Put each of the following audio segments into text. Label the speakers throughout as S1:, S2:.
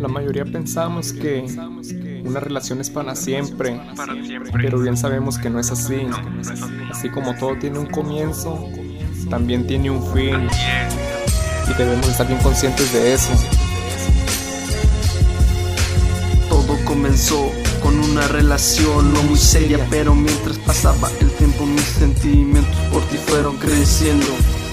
S1: La mayoría pensamos que una relación es para siempre, pero bien sabemos que no es así. Así como todo tiene un comienzo, también tiene un fin. Y debemos estar bien conscientes de eso.
S2: Todo comenzó con una relación no muy seria, pero mientras pasaba el tiempo mis sentimientos por ti fueron creciendo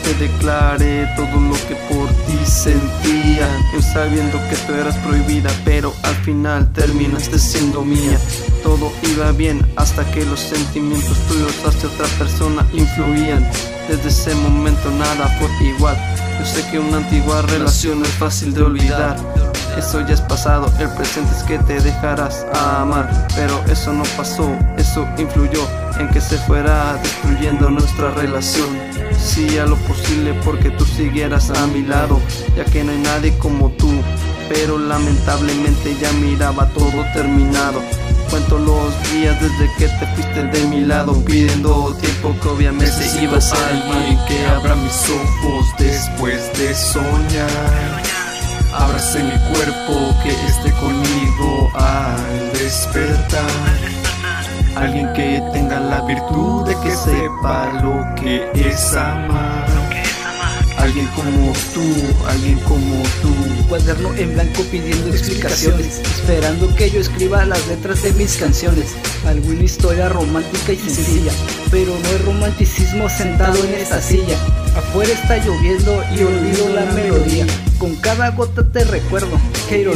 S2: te declaré todo lo que por ti sentía. Yo sabiendo que tú eras prohibida pero al final terminaste siendo mía. Todo iba bien hasta que los sentimientos tuyos hacia otra persona influían. Desde ese momento nada fue igual. Yo sé que una antigua relación es fácil de olvidar. Eso ya es pasado, el presente es que te dejarás amar. Pero eso no pasó, eso influyó en que se fuera destruyendo nuestra relación Sí a lo posible porque tú siguieras a mi lado Ya que no hay nadie como tú. Pero lamentablemente ya miraba todo terminado. Cuento los días desde que te fuiste de mi lado Pidiendo tiempo que obviamente iba a
S3: alguien que abra mis ojos después de soñar. Abrace mi cuerpo que esté conmigo al despertar. Alguien que tenga la virtud de que sepa lo que es amar. Alguien como tú, alguien como tú.
S4: Cuaderno en blanco pidiendo explicaciones, esperando que yo escriba las letras de mis canciones. Alguna historia romántica y sencilla, pero no hay romanticismo sentado en esta silla. Afuera está lloviendo y olvido la melodía. Con cada gota te recuerdo, qué.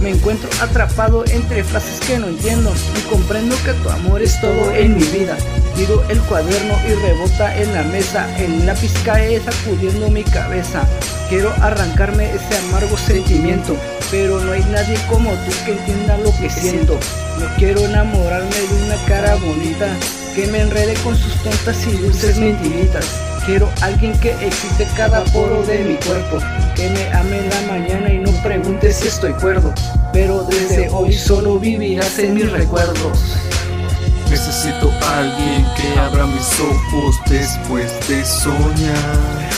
S4: Me encuentro atrapado entre frases que no entiendo y comprendo que tu amor es todo en mi vida. Pido el cuaderno y rebota en la mesa, el lápiz cae sacudiendo mi cabeza. Quiero arrancarme ese amargo sentimiento, pero no hay nadie como tú que entienda lo que siento. No quiero enamorarme de una cara bonita que me enrede con sus tontas y dulces mentiritas. Quiero alguien que excite cada poro de mi cuerpo, que me ame en la mañana y no pregunte si estoy cuerdo, pero desde hoy solo vivirás en mis recuerdos.
S3: Necesito alguien que abra mis ojos después de soñar.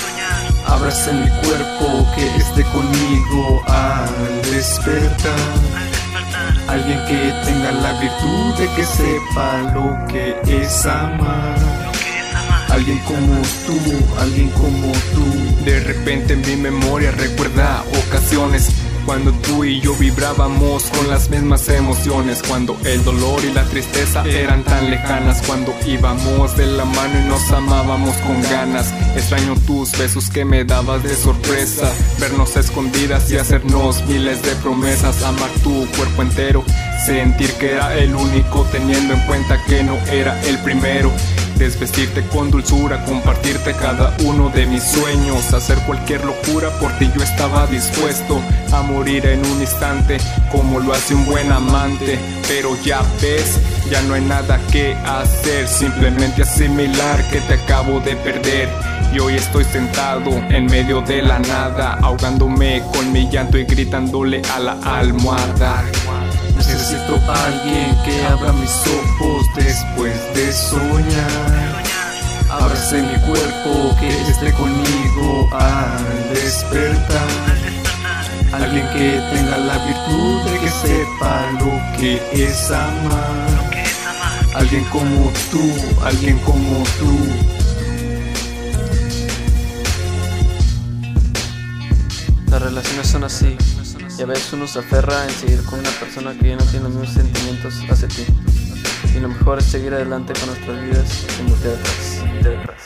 S3: Abrace mi cuerpo, que esté conmigo al despertar. Alguien que tenga la virtud de que sepa lo que es amar. Alguien como tú, alguien como tú.
S1: De repente en mi memoria recuerda ocasiones cuando tú y yo vibrábamos con las mismas emociones Cuando el dolor y la tristeza eran tan lejanas Cuando íbamos de la mano y nos amábamos con ganas Extraño tus besos que me dabas de sorpresa Vernos escondidas y hacernos miles de promesas Amar tu cuerpo entero Sentir que era el único teniendo en cuenta que no era el primero Desvestirte con dulzura, compartirte cada uno de mis sueños Hacer cualquier locura por ti yo estaba dispuesto A morir en un instante como lo hace un buen amante. Pero ya ves, ya no hay nada que hacer Simplemente asimilar que te acabo de perder. Y hoy estoy sentado en medio de la nada Ahogándome con mi llanto y gritándole a la almohada
S3: Necesito alguien que abra mis ojos después de soñar. Abrace mi cuerpo, que esté conmigo al despertar. Alguien que tenga la virtud de que sepa lo que es amar. Alguien como tú, alguien como tú.
S2: Las relaciones son así, y a veces uno se aferra en seguir con una persona que ya no tiene los mismos sentimientos hacia ti. Y lo mejor es seguir adelante con nuestras vidas sin voltear atrás.